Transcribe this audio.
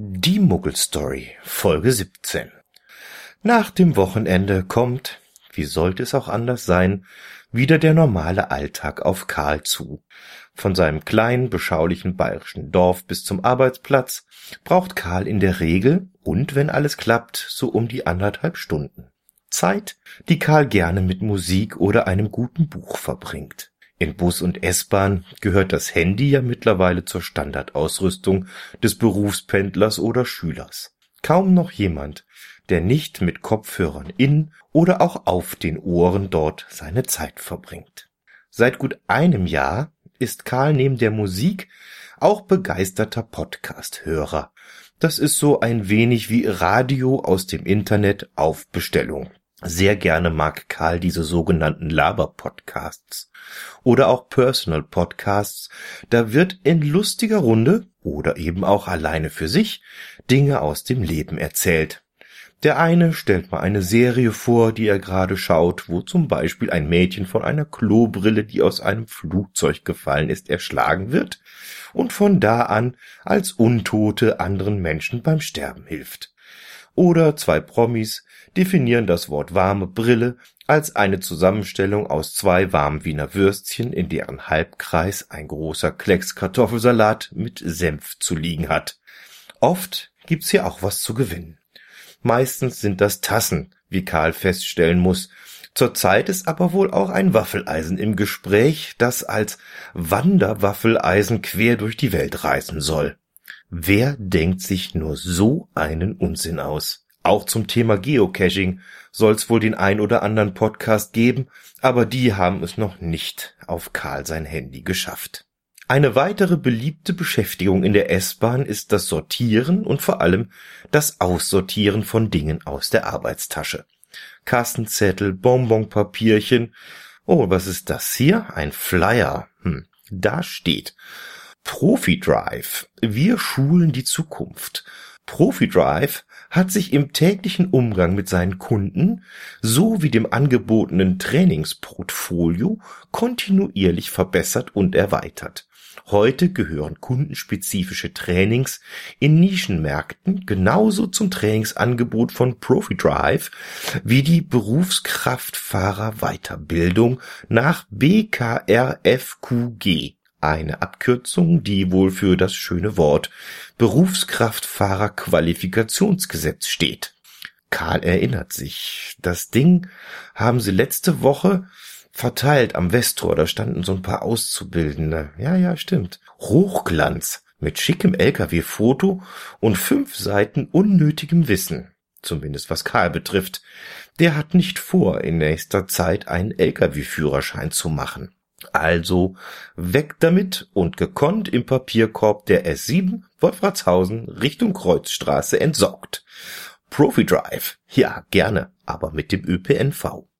Die Muggelstory, Folge 17. Nach dem Wochenende kommt, wie sollte es auch anders sein, wieder der normale Alltag auf Karl zu. Von seinem kleinen, beschaulichen bayerischen Dorf bis zum Arbeitsplatz braucht Karl in der Regel und wenn alles klappt, so um die anderthalb Stunden. Zeit, die Karl gerne mit Musik oder einem guten Buch verbringt. In Bus und S-Bahn gehört das Handy ja mittlerweile zur Standardausrüstung des Berufspendlers oder Schülers. Kaum noch jemand, der nicht mit Kopfhörern in oder auch auf den Ohren dort seine Zeit verbringt. Seit gut einem Jahr ist Karl neben der Musik auch begeisterter Podcast-Hörer. Das ist so ein wenig wie Radio aus dem Internet auf Bestellung. Sehr gerne mag Karl diese sogenannten Laber-Podcasts oder auch Personal-Podcasts. Da wird in lustiger Runde oder eben auch alleine für sich Dinge aus dem Leben erzählt. Der eine stellt mal eine Serie vor, die er gerade schaut, wo zum Beispiel ein Mädchen von einer Klobrille, die aus einem Flugzeug gefallen ist, erschlagen wird und von da an als Untote anderen Menschen beim Sterben hilft. Oder zwei Promis, definieren das Wort warme Brille als eine Zusammenstellung aus zwei warmen Wiener Würstchen, in deren Halbkreis ein großer Klecks Kartoffelsalat mit Senf zu liegen hat. Oft gibt's hier auch was zu gewinnen. Meistens sind das Tassen, wie Karl feststellen muss. Zurzeit ist aber wohl auch ein Waffeleisen im Gespräch, das als Wanderwaffeleisen quer durch die Welt reisen soll. Wer denkt sich nur so einen Unsinn aus? Auch zum Thema Geocaching soll's wohl den ein oder anderen Podcast geben, aber die haben es noch nicht auf Karl sein Handy geschafft. Eine weitere beliebte Beschäftigung in der S-Bahn ist das Sortieren und vor allem das Aussortieren von Dingen aus der Arbeitstasche. Kassenzettel, Bonbonpapierchen. Oh, was ist das hier? Ein Flyer. Hm, da steht Profi Drive. Wir schulen die Zukunft. Profi Drive hat sich im täglichen Umgang mit seinen Kunden sowie dem angebotenen Trainingsportfolio kontinuierlich verbessert und erweitert. Heute gehören kundenspezifische Trainings in Nischenmärkten genauso zum Trainingsangebot von ProfiDrive wie die Berufskraftfahrer-Weiterbildung nach BKRFQG eine Abkürzung, die wohl für das schöne Wort Berufskraftfahrerqualifikationsgesetz steht. Karl erinnert sich. Das Ding haben sie letzte Woche verteilt am Westtor. Da standen so ein paar Auszubildende. Ja, ja, stimmt. Hochglanz mit schickem LKW-Foto und fünf Seiten unnötigem Wissen. Zumindest was Karl betrifft. Der hat nicht vor, in nächster Zeit einen LKW-Führerschein zu machen. Also weg damit und gekonnt im Papierkorb der S7 Wolfratshausen Richtung Kreuzstraße entsorgt. Profi Drive, ja gerne, aber mit dem ÖPNV.